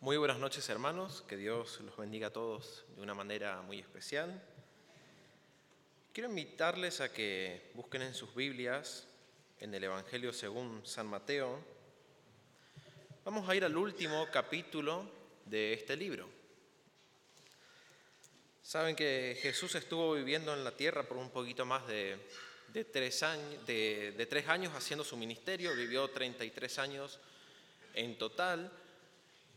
Muy buenas noches hermanos, que Dios los bendiga a todos de una manera muy especial. Quiero invitarles a que busquen en sus Biblias, en el Evangelio según San Mateo. Vamos a ir al último capítulo de este libro. Saben que Jesús estuvo viviendo en la tierra por un poquito más de, tres, años, de, de tres años haciendo su ministerio, vivió 33 años en total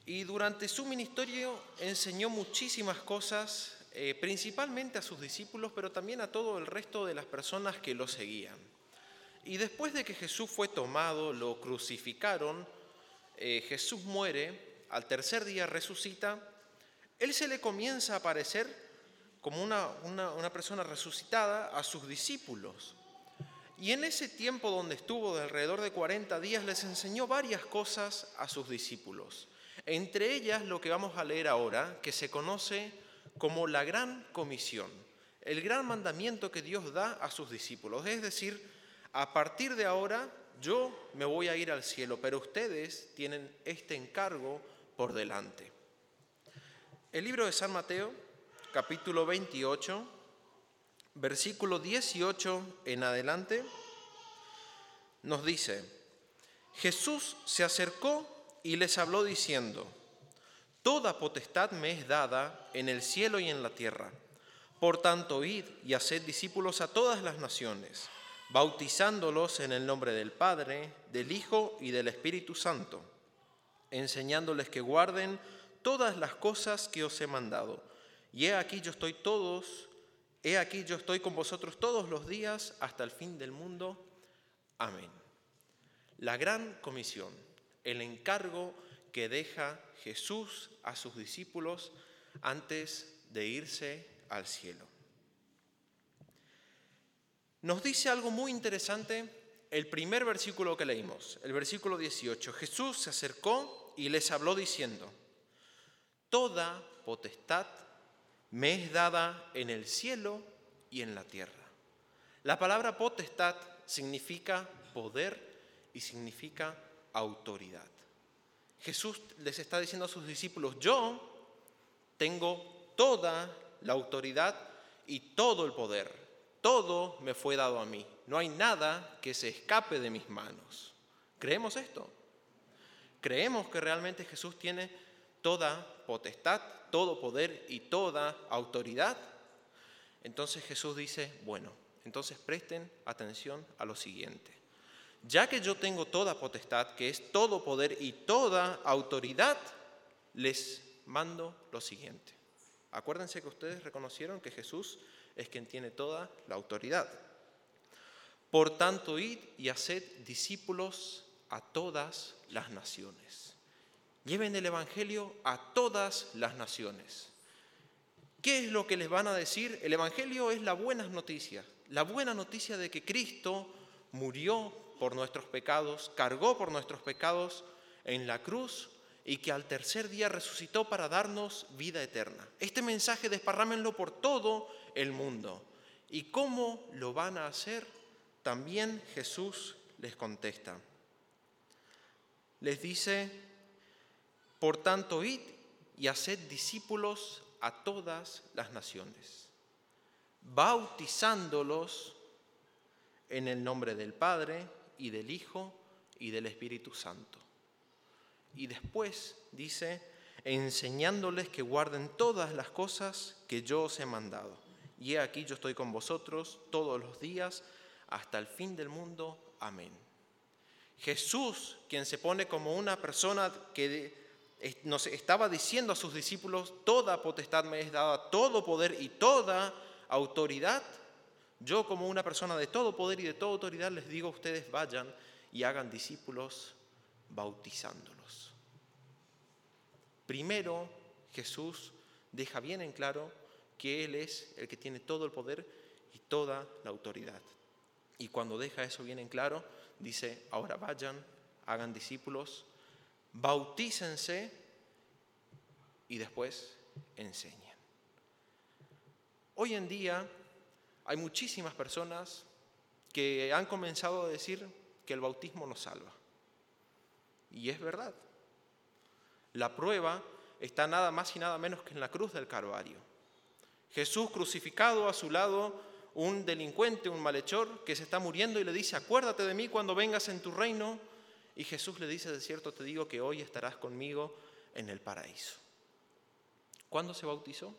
y durante su ministerio enseñó muchísimas cosas, eh, principalmente a sus discípulos, pero también a todo el resto de las personas que lo seguían. Y después de que Jesús fue tomado, lo crucificaron, eh, Jesús muere, al tercer día resucita, él se le comienza a aparecer como una, una persona resucitada a sus discípulos. Y en ese tiempo donde estuvo de alrededor de 40 días les enseñó varias cosas a sus discípulos. Entre ellas lo que vamos a leer ahora, que se conoce como la gran comisión, el gran mandamiento que Dios da a sus discípulos. Es decir, a partir de ahora yo me voy a ir al cielo, pero ustedes tienen este encargo por delante. El libro de San Mateo, capítulo 28, versículo 18 en adelante, nos dice, Jesús se acercó y les habló diciendo, Toda potestad me es dada en el cielo y en la tierra. Por tanto, id y haced discípulos a todas las naciones, bautizándolos en el nombre del Padre, del Hijo y del Espíritu Santo, enseñándoles que guarden todas las cosas que os he mandado. Y he aquí yo estoy todos, he aquí yo estoy con vosotros todos los días hasta el fin del mundo. Amén. La gran comisión el encargo que deja Jesús a sus discípulos antes de irse al cielo. Nos dice algo muy interesante el primer versículo que leímos, el versículo 18. Jesús se acercó y les habló diciendo, Toda potestad me es dada en el cielo y en la tierra. La palabra potestad significa poder y significa autoridad. Jesús les está diciendo a sus discípulos, yo tengo toda la autoridad y todo el poder. Todo me fue dado a mí. No hay nada que se escape de mis manos. ¿Creemos esto? ¿Creemos que realmente Jesús tiene toda potestad, todo poder y toda autoridad? Entonces Jesús dice, bueno, entonces presten atención a lo siguiente ya que yo tengo toda potestad, que es todo poder y toda autoridad, les mando lo siguiente. Acuérdense que ustedes reconocieron que Jesús es quien tiene toda la autoridad. Por tanto, id y haced discípulos a todas las naciones. Lleven el Evangelio a todas las naciones. ¿Qué es lo que les van a decir? El Evangelio es la buena noticia, la buena noticia de que Cristo murió por nuestros pecados, cargó por nuestros pecados en la cruz y que al tercer día resucitó para darnos vida eterna. Este mensaje desparrámenlo por todo el mundo. ¿Y cómo lo van a hacer? También Jesús les contesta. Les dice, por tanto, id y haced discípulos a todas las naciones, bautizándolos en el nombre del Padre, y del Hijo y del Espíritu Santo. Y después dice, enseñándoles que guarden todas las cosas que yo os he mandado. Y he aquí yo estoy con vosotros todos los días hasta el fin del mundo. Amén. Jesús, quien se pone como una persona que nos estaba diciendo a sus discípulos, toda potestad me es dada, todo poder y toda autoridad, yo como una persona de todo poder y de toda autoridad les digo a ustedes, vayan y hagan discípulos bautizándolos. Primero, Jesús deja bien en claro que Él es el que tiene todo el poder y toda la autoridad. Y cuando deja eso bien en claro, dice, ahora vayan, hagan discípulos, bautícense y después enseñen. Hoy en día hay muchísimas personas que han comenzado a decir que el bautismo nos salva. Y es verdad. La prueba está nada más y nada menos que en la cruz del Calvario. Jesús crucificado a su lado, un delincuente, un malhechor que se está muriendo y le dice, acuérdate de mí cuando vengas en tu reino. Y Jesús le dice, de cierto te digo que hoy estarás conmigo en el paraíso. ¿Cuándo se bautizó?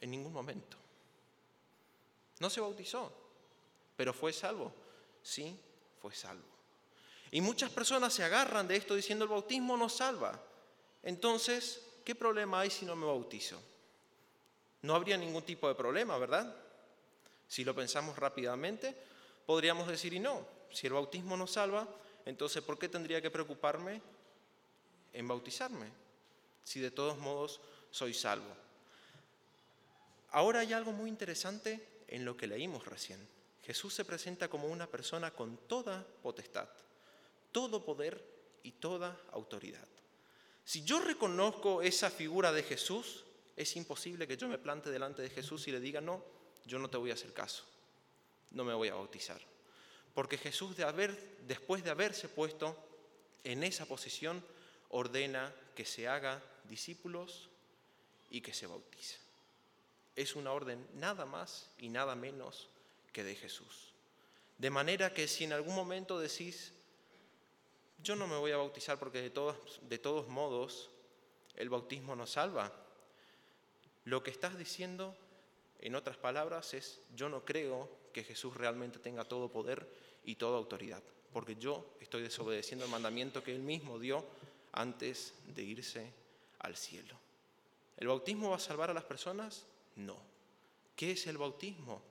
En ningún momento. No se bautizó, pero fue salvo. Sí, fue salvo. Y muchas personas se agarran de esto diciendo el bautismo no salva. Entonces, ¿qué problema hay si no me bautizo? No habría ningún tipo de problema, ¿verdad? Si lo pensamos rápidamente, podríamos decir, y no, si el bautismo no salva, entonces ¿por qué tendría que preocuparme en bautizarme? Si de todos modos soy salvo. Ahora hay algo muy interesante en lo que leímos recién. Jesús se presenta como una persona con toda potestad todo poder y toda autoridad. Si yo reconozco esa figura de Jesús, es imposible que yo me plante delante de Jesús y le diga, no, yo no te voy a hacer caso, no me voy a bautizar. Porque Jesús, de haber, después de haberse puesto en esa posición, ordena que se haga discípulos y que se bautice. Es una orden nada más y nada menos que de Jesús. De manera que si en algún momento decís, yo no me voy a bautizar porque de todos, de todos modos el bautismo no salva. Lo que estás diciendo, en otras palabras, es yo no creo que Jesús realmente tenga todo poder y toda autoridad, porque yo estoy desobedeciendo el mandamiento que él mismo dio antes de irse al cielo. ¿El bautismo va a salvar a las personas? No. ¿Qué es el bautismo?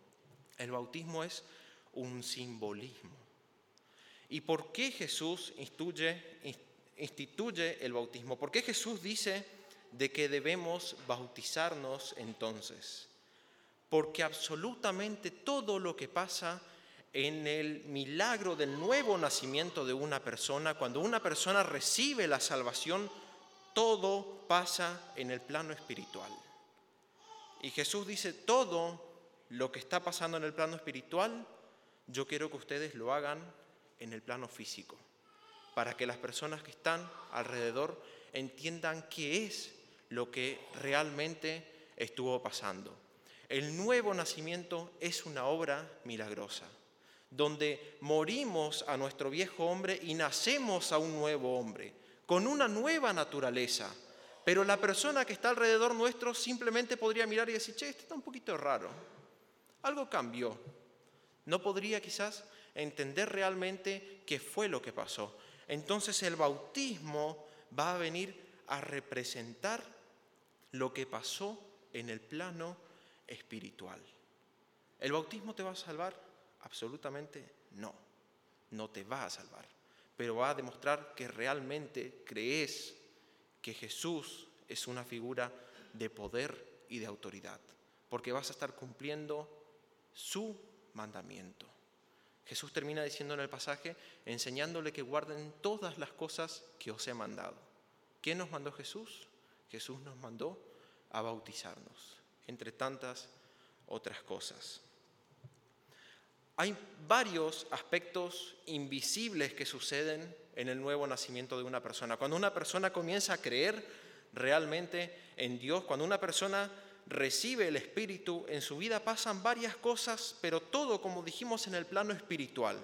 El bautismo es un simbolismo. ¿Y por qué Jesús instituye, el bautismo? ¿Por qué Jesús dice de que debemos bautizarnos entonces? Porque absolutamente todo lo que pasa en el milagro del nuevo nacimiento de una persona, cuando una persona recibe la salvación, todo pasa en el plano espiritual. Y Jesús dice, todo lo que está pasando en el plano espiritual, yo quiero que ustedes lo hagan en el plano físico, para que las personas que están alrededor entiendan qué es lo que realmente estuvo pasando. El nuevo nacimiento es una obra milagrosa, donde morimos a nuestro viejo hombre y nacemos a un nuevo hombre, con una nueva naturaleza. Pero la persona que está alrededor nuestro simplemente podría mirar y decir, che, esto está un poquito raro, algo cambió. No podría quizás entender realmente qué fue lo que pasó. Entonces el bautismo va a venir a representar lo que pasó en el plano espiritual. ¿El bautismo te va a salvar? Absolutamente no, no te va a salvar, pero va a demostrar que realmente crees que Jesús es una figura de poder y de autoridad, porque vas a estar cumpliendo su mandamiento. Jesús termina diciendo en el pasaje, enseñándole que guarden todas las cosas que os he mandado. ¿Qué nos mandó Jesús? Jesús nos mandó a bautizarnos, entre tantas otras cosas. Hay varios aspectos invisibles que suceden en el nuevo nacimiento de una persona. Cuando una persona comienza a creer realmente en Dios, cuando una persona recibe el Espíritu, en su vida pasan varias cosas, pero todo, como dijimos, en el plano espiritual.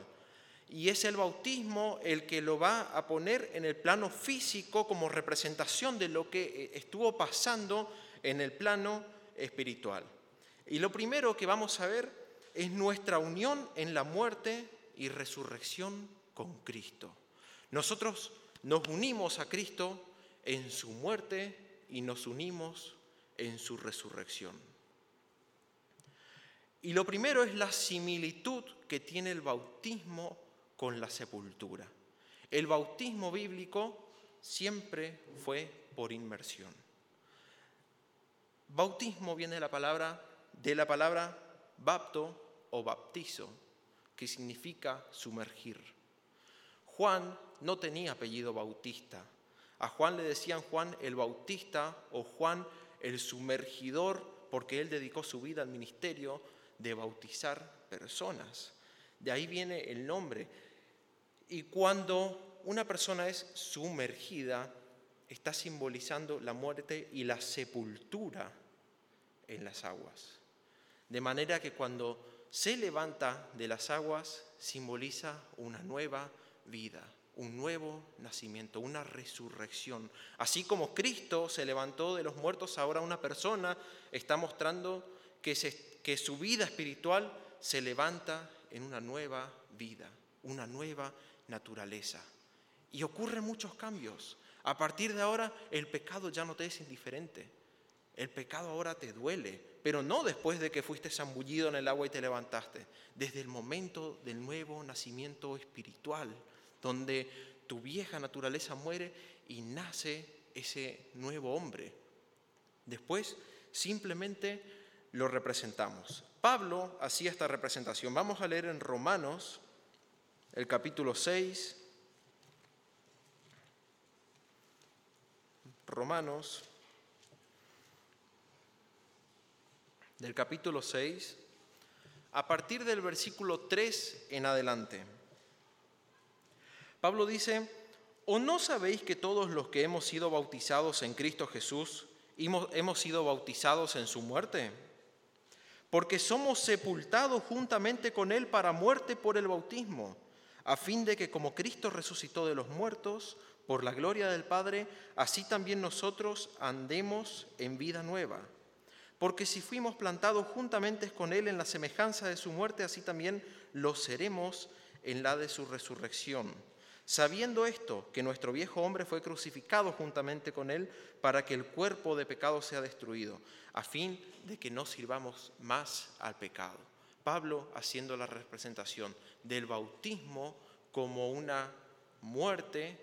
Y es el bautismo el que lo va a poner en el plano físico como representación de lo que eh, estuvo pasando en el plano espiritual. Y lo primero que vamos a ver es nuestra unión en la muerte y resurrección con Cristo. Nosotros nos unimos a Cristo en su muerte y nos unimos en su resurrección. Y lo primero es la similitud que tiene el bautismo con la sepultura. El bautismo bíblico siempre fue por inmersión. Bautismo viene de la palabra de la palabra bapto o baptizo, que significa sumergir. Juan no tenía apellido bautista. A Juan le decían Juan el Bautista o Juan el sumergidor, porque él dedicó su vida al ministerio de bautizar personas. De ahí viene el nombre. Y cuando una persona es sumergida, está simbolizando la muerte y la sepultura en las aguas. De manera que cuando se levanta de las aguas, simboliza una nueva vida, un nuevo nacimiento, una resurrección. Así como Cristo se levantó de los muertos, ahora una persona está mostrando que, su vida espiritual se levanta en una nueva vida, una nueva naturaleza. Y ocurren muchos cambios. A partir de ahora el pecado ya no te es indiferente. El pecado ahora te duele, pero no después de que fuiste zambullido en el agua y te levantaste, desde el momento del nuevo nacimiento espiritual, donde tu vieja naturaleza muere y nace ese nuevo hombre. Después simplemente lo representamos. Pablo hacía esta representación. Vamos a leer en Romanos el capítulo 6. Romanos del capítulo 6, a partir del versículo 3 en adelante. Pablo dice, ¿o no sabéis que todos los que hemos sido bautizados en Cristo Jesús hemos, sido bautizados en su muerte? Porque somos sepultados juntamente con Él para muerte por el bautismo, a fin de que como Cristo resucitó de los muertos, por la gloria del Padre, así también nosotros andemos en vida nueva. Porque si fuimos plantados juntamente con Él en la semejanza de su muerte, así también lo seremos en la de su resurrección. Sabiendo esto, que nuestro viejo hombre fue crucificado juntamente con Él para que el cuerpo de pecado sea destruido, a fin de que no sirvamos más al pecado. Pablo haciendo la representación del bautismo como una muerte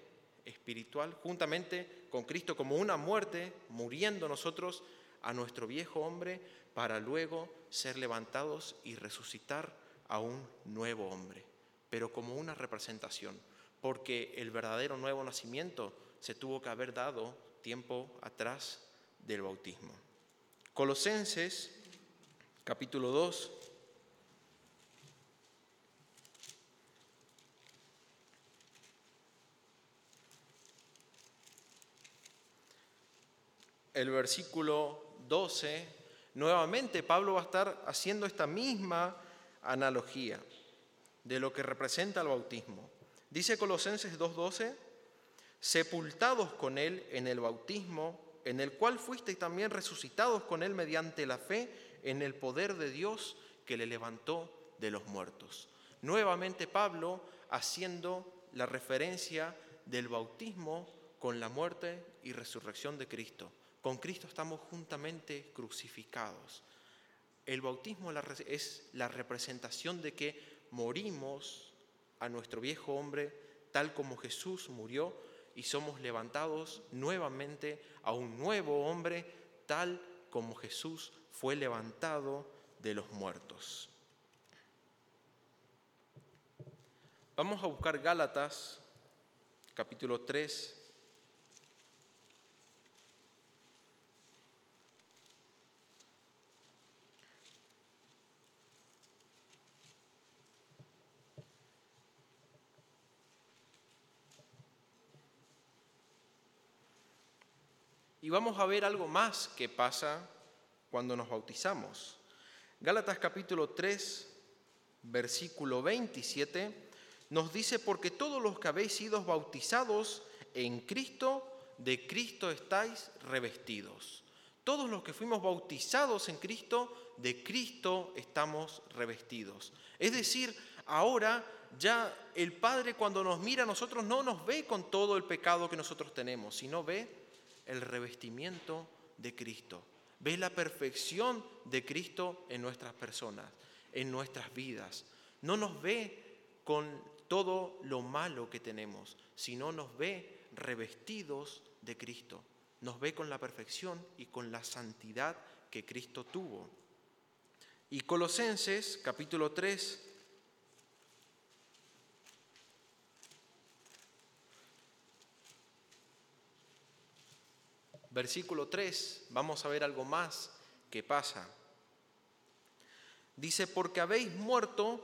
espiritual, juntamente con Cristo como una muerte, muriendo nosotros a nuestro viejo hombre para luego ser levantados y resucitar a un nuevo hombre, pero como una representación, porque el verdadero nuevo nacimiento se tuvo que haber dado tiempo atrás del bautismo. Colosenses capítulo 2 el versículo 12, nuevamente Pablo va a estar haciendo esta misma analogía de lo que representa el bautismo. Dice Colosenses 2.12, sepultados con él en el bautismo, en el cual fuisteis también resucitados con él mediante la fe en el poder de Dios que le levantó de los muertos. Nuevamente Pablo haciendo la referencia del bautismo con la muerte y resurrección de Cristo. Con Cristo estamos juntamente crucificados. El bautismo es la representación de que morimos a nuestro viejo hombre tal como Jesús murió y somos levantados nuevamente a un nuevo hombre tal como Jesús fue levantado de los muertos. Vamos a buscar Gálatas capítulo 3 Y vamos a ver algo más que pasa cuando nos bautizamos. Gálatas capítulo 3, versículo 27, nos dice, porque todos los que habéis sido bautizados en Cristo, de Cristo estáis revestidos. Todos los que fuimos bautizados en Cristo, de Cristo estamos revestidos. Es decir, ahora ya el Padre cuando nos mira a nosotros no nos ve con todo el pecado que nosotros tenemos, sino ve el revestimiento de Cristo. Ve la perfección de Cristo en nuestras personas, en nuestras vidas. No nos ve con todo lo malo que tenemos, sino nos ve revestidos de Cristo. Nos ve con la perfección y con la santidad que Cristo tuvo. Y Colosenses capítulo 3, Versículo 3, vamos a ver algo más que pasa. Dice, porque habéis muerto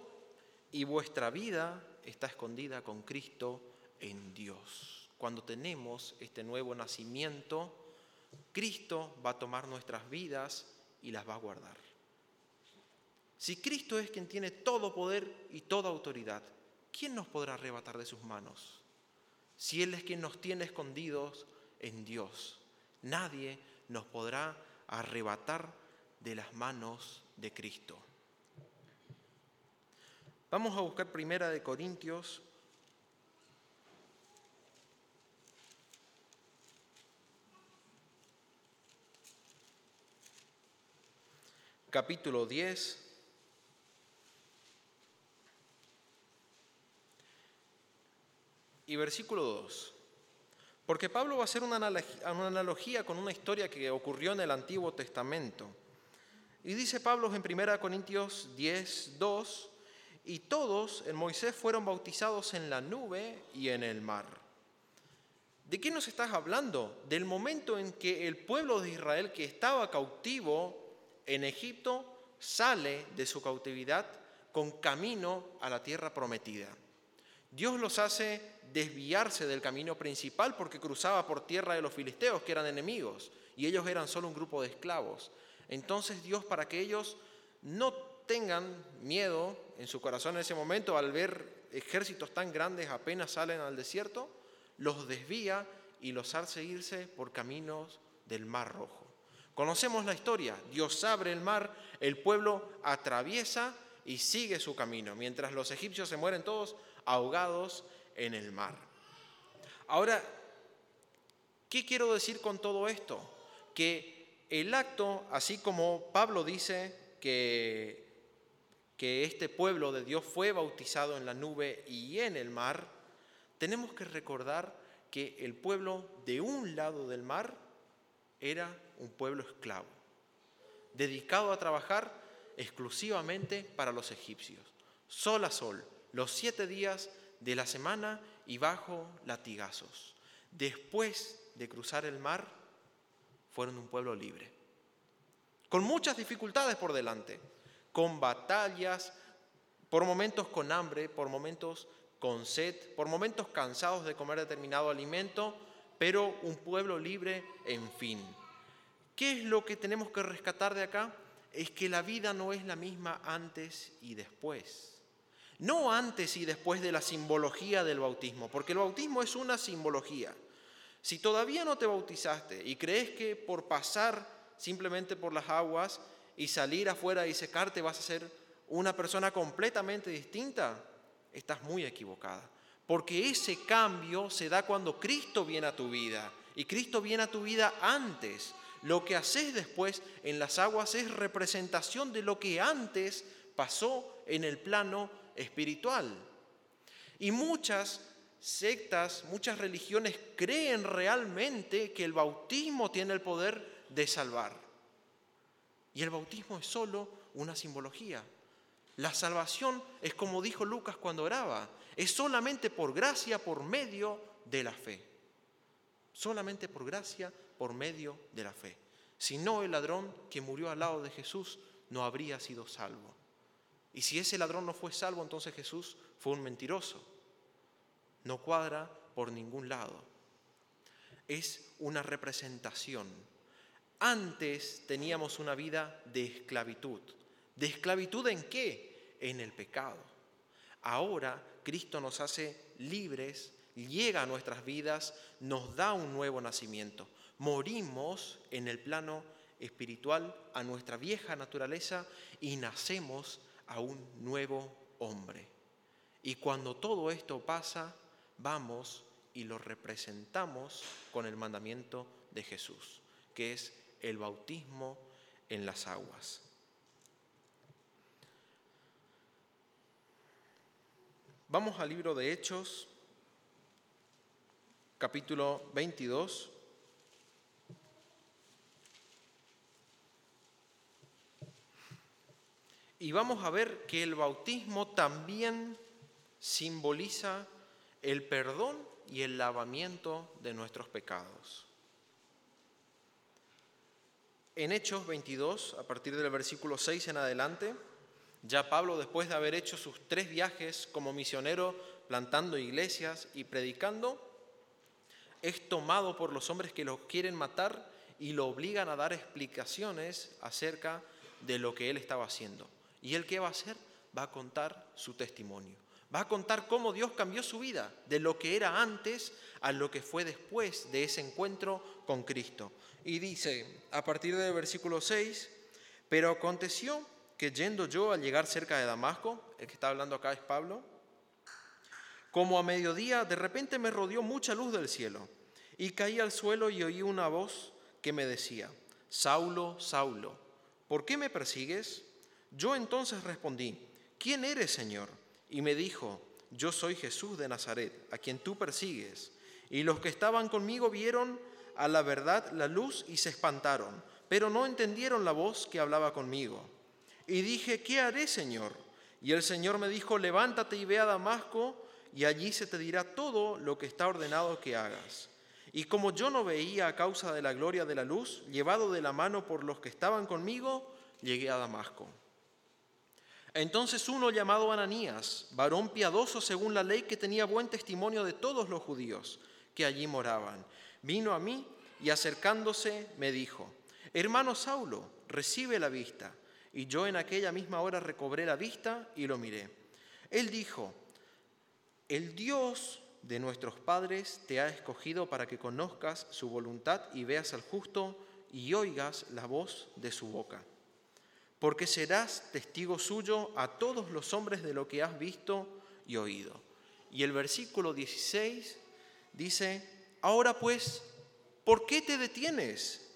y vuestra vida está escondida con Cristo en Dios. cuando tenemos este nuevo nacimiento, Cristo va a tomar nuestras vidas y las va a guardar. Si Cristo es quien tiene todo poder y toda autoridad, ¿quién nos podrá arrebatar de sus manos? Si Él es quien nos tiene escondidos en Dios, nadie nos podrá arrebatar de las manos de Cristo. Vamos a buscar primera de Corintios capítulo 10. Y versículo 2. Porque Pablo va a hacer una analogía, con una historia que ocurrió en el Antiguo Testamento. Y dice Pablo en 1 Corintios 10, 2, y todos en Moisés fueron bautizados en la nube y en el mar. ¿De qué nos estás hablando? Del momento en que el pueblo de Israel que estaba cautivo en Egipto sale de su cautividad con camino a la tierra prometida. Dios los hace desviarse del camino principal porque cruzaba por tierra de los filisteos, que eran enemigos, y ellos eran solo un grupo de esclavos. Entonces Dios, para que ellos no tengan miedo en su corazón en ese momento al ver ejércitos tan grandes apenas salen al desierto, los desvía y los hace irse por caminos del Mar Rojo. Conocemos la historia. Dios abre el mar, el pueblo atraviesa y sigue su camino, mientras los egipcios se mueren todos ahogados en el mar. Ahora, ¿qué quiero decir con todo esto? Que el acto, así como Pablo dice que, que este pueblo de Dios fue bautizado en la nube y en el mar, tenemos que recordar que el pueblo de un lado del mar era un pueblo esclavo, dedicado a trabajar exclusivamente para los egipcios, sol a sol, los siete días de la semana y bajo latigazos. Después de cruzar el mar, fueron un pueblo libre, con muchas dificultades por delante, con batallas, por momentos con hambre, por momentos con sed, por momentos cansados de comer determinado alimento, pero un pueblo libre en fin. ¿Qué es lo que tenemos que rescatar de acá? Es que la vida no es la misma antes y después. No antes y después de la simbología del bautismo, porque el bautismo es una simbología. Si todavía no te bautizaste y crees que por pasar simplemente por las aguas y salir afuera y secarte vas a ser una persona completamente distinta, estás muy equivocada. Porque ese cambio se da cuando Cristo viene a tu vida. Y Cristo viene a tu vida antes. Lo que haces después en las aguas es representación de lo que antes pasó en el plano espiritual. Y muchas sectas, muchas religiones creen realmente que el bautismo tiene el poder de salvar. Y el bautismo es solo una simbología. La salvación es como dijo Lucas cuando oraba, es solamente por gracia, por medio de la fe. Solamente por gracia, por medio de la fe. Si no, el ladrón que murió al lado de Jesús no habría sido salvo. Y si ese ladrón no fue salvo, entonces Jesús fue un mentiroso. No cuadra por ningún lado. Es una representación. Antes teníamos una vida de esclavitud. ¿De esclavitud en qué? En el pecado. Ahora Cristo nos hace libres llega a nuestras vidas, nos da un nuevo nacimiento. Morimos en el plano espiritual a nuestra vieja naturaleza y nacemos a un nuevo hombre. Y cuando todo esto pasa, vamos y lo representamos con el mandamiento de Jesús, que es el bautismo en las aguas. Vamos al libro de Hechos, capítulo 22. Y vamos a ver que el bautismo también simboliza el perdón y el lavamiento de nuestros pecados. En Hechos 22, a partir del versículo 6 en adelante, ya Pablo, después de haber hecho sus tres viajes como misionero, plantando iglesias y predicando, es tomado por los hombres que lo quieren matar y lo obligan a dar explicaciones acerca de lo que él estaba haciendo. ¿Y él qué va a hacer? Va a contar su testimonio. Va a contar cómo Dios cambió su vida, de lo que era antes a lo que fue después de ese encuentro con Cristo. Y dice, a partir del versículo 6, pero aconteció que yendo yo al llegar cerca de Damasco, el que está hablando acá es Pablo, como a mediodía de repente me rodeó mucha luz del cielo y caí al suelo y oí una voz que me decía, Saulo, Saulo, ¿por qué me persigues? Yo entonces respondí, ¿quién eres, Señor? Y me dijo, yo soy Jesús de Nazaret, a quien tú persigues. Y los que estaban conmigo vieron a la verdad la luz y se espantaron, pero no entendieron la voz que hablaba conmigo. Y dije, ¿qué haré, Señor? Y el Señor me dijo, levántate y ve a Damasco, y allí se te dirá todo lo que está ordenado que hagas. Y como yo no veía a causa de la gloria de la luz, llevado de la mano por los que estaban conmigo, llegué a Damasco. Entonces uno llamado Ananías, varón piadoso según la ley que tenía buen testimonio de todos los judíos que allí moraban, vino a mí y acercándose me dijo, hermano Saulo, recibe la vista. Y yo en aquella misma hora recobré la vista y lo miré. Él dijo, el Dios de nuestros padres te ha escogido para que conozcas su voluntad y veas al justo y oigas la voz de su boca porque serás testigo suyo a todos los hombres de lo que has visto y oído. Y el versículo 16 dice, ahora pues, ¿por qué te detienes?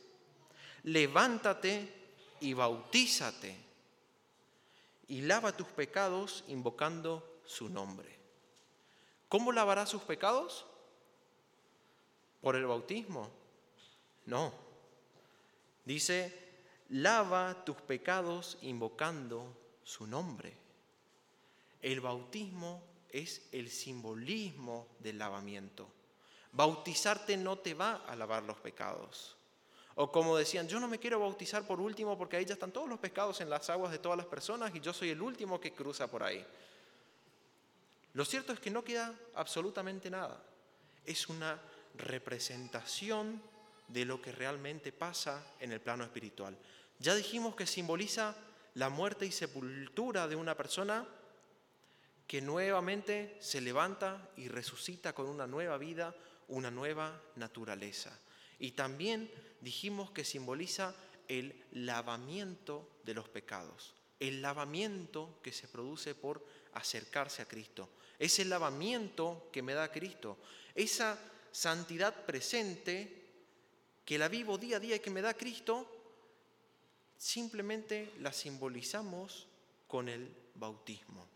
Levántate y bautízate y lava tus pecados invocando su nombre. ¿Cómo lavará sus pecados? ¿Por el bautismo? No. Dice, lava tus pecados invocando su nombre. El bautismo es el simbolismo del lavamiento. Bautizarte no te va a lavar los pecados. O como decían, yo no me quiero bautizar por último porque ahí ya están todos los pecados en las aguas de todas las personas y yo soy el último que cruza por ahí. Lo cierto es que no queda absolutamente nada. Es una representación de lo que realmente pasa en el plano espiritual. Ya dijimos que simboliza la muerte y sepultura de una persona que nuevamente se levanta y resucita con una nueva vida, una nueva naturaleza. Y también dijimos que simboliza el lavamiento de los pecados, el lavamiento que se produce por acercarse a Cristo, ese lavamiento que me da Cristo, esa santidad presente que la vivo día a día y que me da Cristo, simplemente la simbolizamos con el bautismo.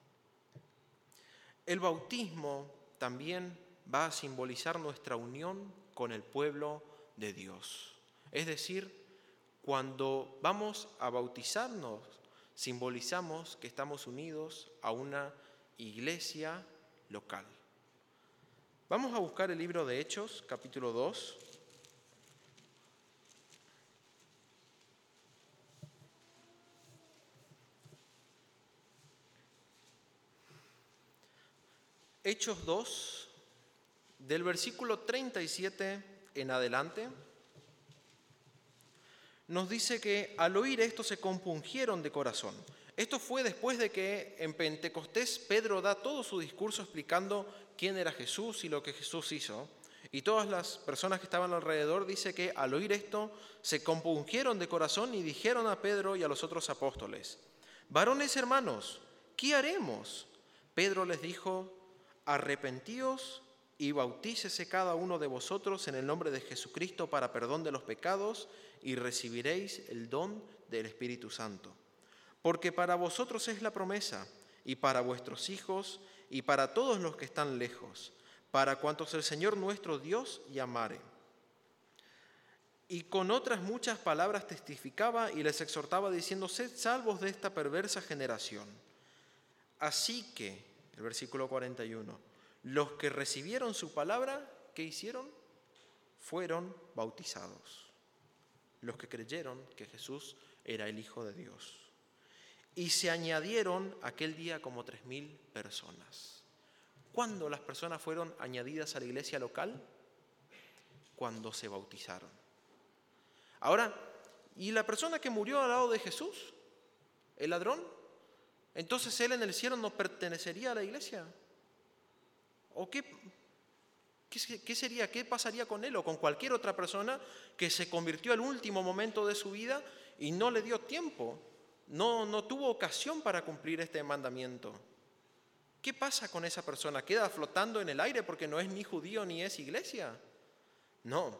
El bautismo también va a simbolizar nuestra unión con el pueblo de Dios. Es decir, cuando vamos a bautizarnos, simbolizamos que estamos unidos a una iglesia local. Vamos a buscar el libro de Hechos, capítulo 2. Hechos 2, del versículo 37 en adelante, nos dice que al oír esto se compungieron de corazón. Esto fue después de que en Pentecostés Pedro da todo su discurso explicando quién era Jesús y lo que Jesús hizo. Y todas las personas que estaban alrededor dice que al oír esto se compungieron de corazón y dijeron a Pedro y a los otros apóstoles, varones hermanos, ¿qué haremos? Pedro les dijo, arrepentíos y bautícese cada uno de vosotros en el nombre de Jesucristo para perdón de los pecados y recibiréis el don del Espíritu Santo. Porque para vosotros es la promesa, y para vuestros hijos, y para todos los que están lejos, para cuantos el Señor nuestro Dios llamare. Y con otras muchas palabras testificaba y les exhortaba diciendo, sed salvos de esta perversa generación. Así que el versículo 41. Los que recibieron su palabra, ¿qué hicieron? Fueron bautizados. Los que creyeron que Jesús era el Hijo de Dios. Y se añadieron aquel día como tres mil personas. ¿Cuándo las personas fueron añadidas a la iglesia local? cuando se bautizaron. Ahora, ¿y la persona que murió al lado de Jesús? ¿El ladrón? Entonces él en el cielo no pertenecería a la iglesia. ¿O qué, qué, sería, qué pasaría con él o con cualquier otra persona que se convirtió al último momento de su vida y no le dio tiempo, no, no tuvo ocasión para cumplir este mandamiento? ¿Qué pasa con esa persona? ¿Queda flotando en el aire porque no es ni judío ni es iglesia? No,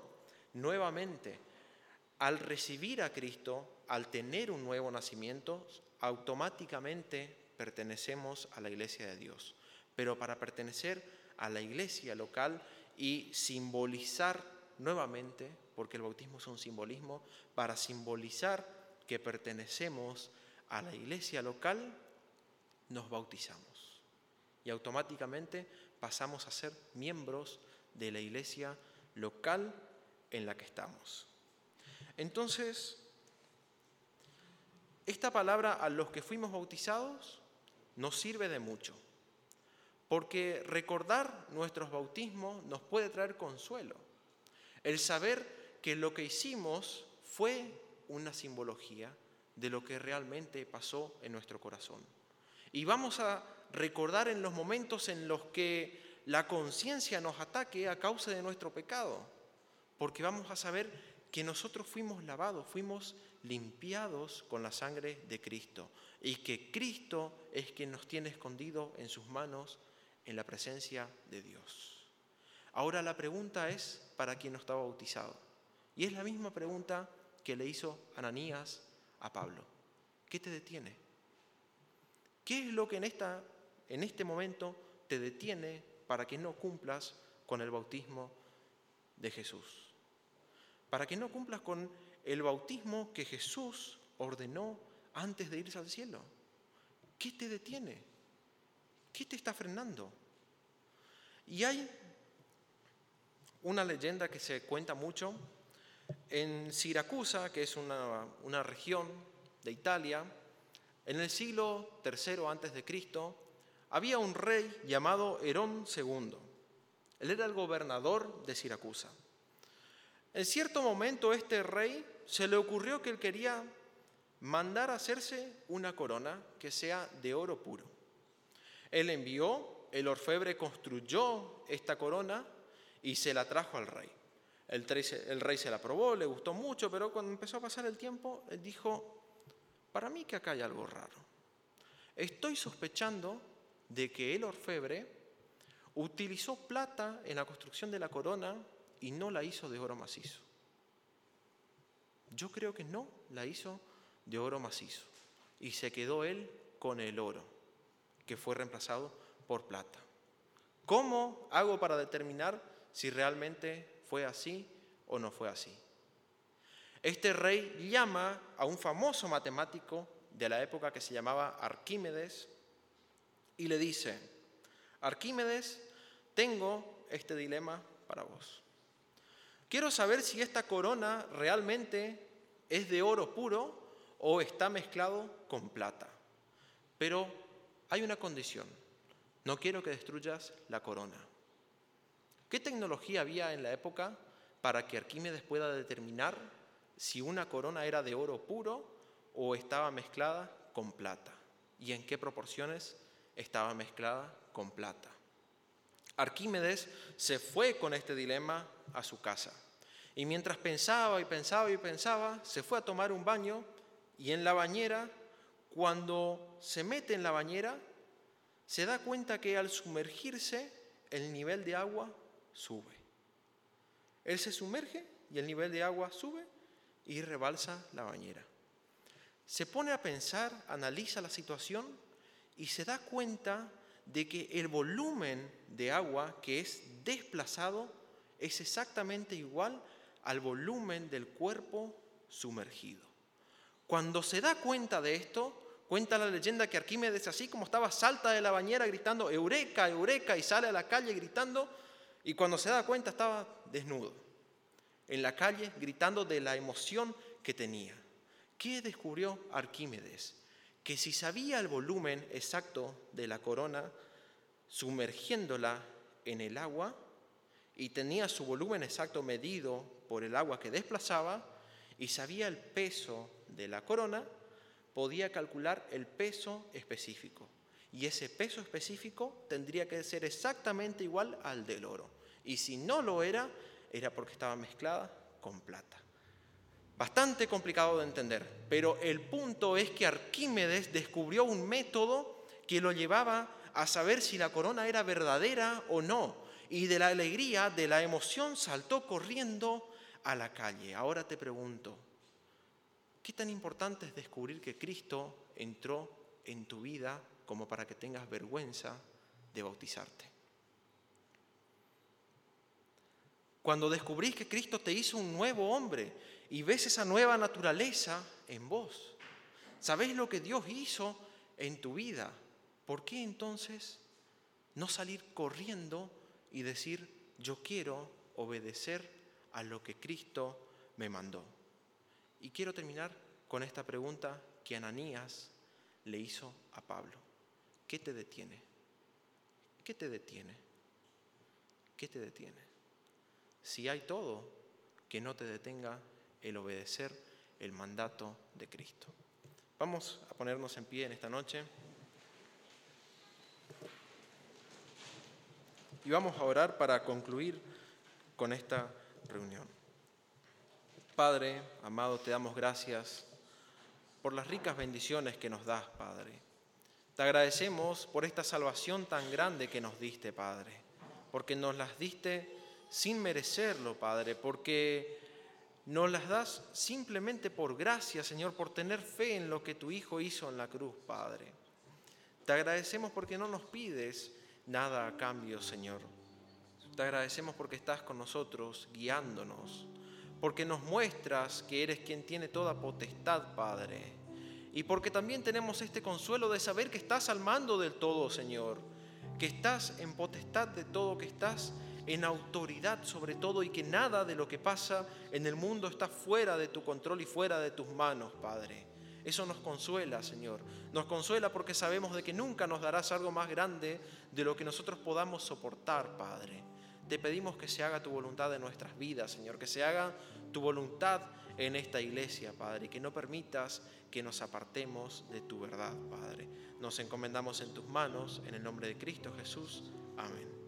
nuevamente, al recibir a Cristo, al tener un nuevo nacimiento, automáticamente pertenecemos a la iglesia de Dios. Pero para pertenecer a la iglesia local y simbolizar nuevamente, porque el bautismo es un simbolismo, para simbolizar que pertenecemos a la iglesia local, nos bautizamos y automáticamente pasamos a ser miembros de la iglesia local en la que estamos. Entonces, esta palabra a los que fuimos bautizados nos sirve de mucho, porque recordar nuestros bautismos nos puede traer consuelo. El saber que lo que hicimos fue una simbología de lo que realmente pasó en nuestro corazón. Y vamos a recordar en los momentos en los que la conciencia nos ataque a causa de nuestro pecado, porque vamos a saber que nosotros fuimos lavados, fuimos limpiados con la sangre de Cristo y que Cristo es quien nos tiene escondido en sus manos en la presencia de Dios. Ahora la pregunta es para quien no estaba bautizado. Y es la misma pregunta que le hizo Ananías a Pablo. ¿Qué te detiene? ¿Qué es lo que en esta en este momento te detiene para que no cumplas con el bautismo de Jesús. Para que no cumplas con el bautismo que Jesús ordenó antes de irse al cielo. ¿Qué te detiene? ¿Qué te está frenando? Y hay una leyenda que se cuenta mucho en Siracusa, que es una, una región de Italia, en el siglo III antes de Cristo, había un rey llamado Herón II. Él era el gobernador de Siracusa. En cierto momento este rey se le ocurrió que él quería mandar a hacerse una corona que sea de oro puro. Él envió, el orfebre construyó esta corona y se la trajo al rey. El, el rey se la probó, le gustó mucho, pero cuando empezó a pasar el tiempo, él dijo, para mí que acá hay algo raro. Estoy sospechando de que el orfebre utilizó plata en la construcción de la corona y no la hizo de oro macizo. Yo creo que no la hizo de oro macizo y se quedó él con el oro, que fue reemplazado por plata. ¿Cómo hago para determinar si realmente fue así o no fue así? Este rey llama a un famoso matemático de la época que se llamaba Arquímedes, y le dice, Arquímedes, tengo este dilema para vos. Quiero saber si esta corona realmente es de oro puro o está mezclado con plata. Pero hay una condición. No quiero que destruyas la corona. ¿Qué tecnología había en la época para que Arquímedes pueda determinar si una corona era de oro puro o estaba mezclada con plata? ¿Y en qué proporciones estaba mezclada con plata. Arquímedes se fue con este dilema a su casa y mientras pensaba y pensaba y pensaba, se fue a tomar un baño y en la bañera, cuando se mete en la bañera, se da cuenta que al sumergirse el nivel de agua sube. Él se sumerge y el nivel de agua sube y rebalsa la bañera. Se pone a pensar, analiza la situación y se da cuenta de que el volumen de agua que es desplazado es exactamente igual al volumen del cuerpo sumergido. Cuando se da cuenta de esto, cuenta la leyenda que Arquímedes, así como estaba, salta de la bañera gritando, Eureka, Eureka, y sale a la calle gritando, y cuando se da cuenta estaba desnudo, en la calle gritando de la emoción que tenía. ¿Qué descubrió Arquímedes? Que si sabía el volumen exacto de la corona, sumergiéndola en el agua, y tenía su volumen exacto medido por el agua que desplazaba y sabía el peso de la corona, podía calcular el peso específico. Y ese peso específico tendría que ser exactamente igual al del oro. Y si no lo era, era porque estaba mezclada con plata. Bastante complicado de entender, pero el punto es que Arquímedes descubrió un método que lo llevaba a saber si la corona era verdadera o no. Y de la alegría, de la emoción, saltó corriendo a la calle. Ahora te pregunto, ¿qué tan importante es descubrir que Cristo entró en tu vida como para que tengas vergüenza de bautizarte? Cuando descubrís que Cristo te hizo un nuevo hombre y ves esa nueva naturaleza en vos, ¿sabés lo que Dios hizo en tu vida? ¿Por qué entonces no salir corriendo y decir, yo quiero obedecer a lo que Cristo me mandó? Y quiero terminar con esta pregunta que Ananías le hizo a Pablo. ¿Qué te detiene? ¿Qué te detiene? ¿Qué te detiene? Si hay todo, que no te detenga el obedecer el mandato de Cristo. Vamos a ponernos en pie en esta noche. Y vamos a orar para concluir con esta reunión. Padre, amado, te damos gracias por las ricas bendiciones que nos das, Padre. Te agradecemos por esta salvación tan grande que nos diste, Padre, porque nos las diste sin merecerlo, Padre, porque nos las das simplemente por gracia, Señor, por tener fe en lo que tu Hijo hizo en la cruz, Padre. Te agradecemos porque no nos pides nada a cambio, Señor. Te agradecemos porque estás con nosotros, guiándonos, porque nos muestras que eres quien tiene toda potestad, Padre. Y porque también tenemos este consuelo de saber que estás al mando del todo, Señor, que estás en potestad de todo, que estás en autoridad sobre todo y que nada de lo que pasa en el mundo está fuera de tu control y fuera de tus manos, Padre. Eso nos consuela, Señor. Nos consuela porque sabemos de que nunca nos darás algo más grande de lo que nosotros podamos soportar, Padre. Te pedimos que se haga tu voluntad en nuestras vidas, Señor, que se haga tu voluntad en esta iglesia, Padre, que no permitas que nos apartemos de tu verdad, Padre. Nos encomendamos en tus manos, en el nombre de Cristo Jesús. Amén.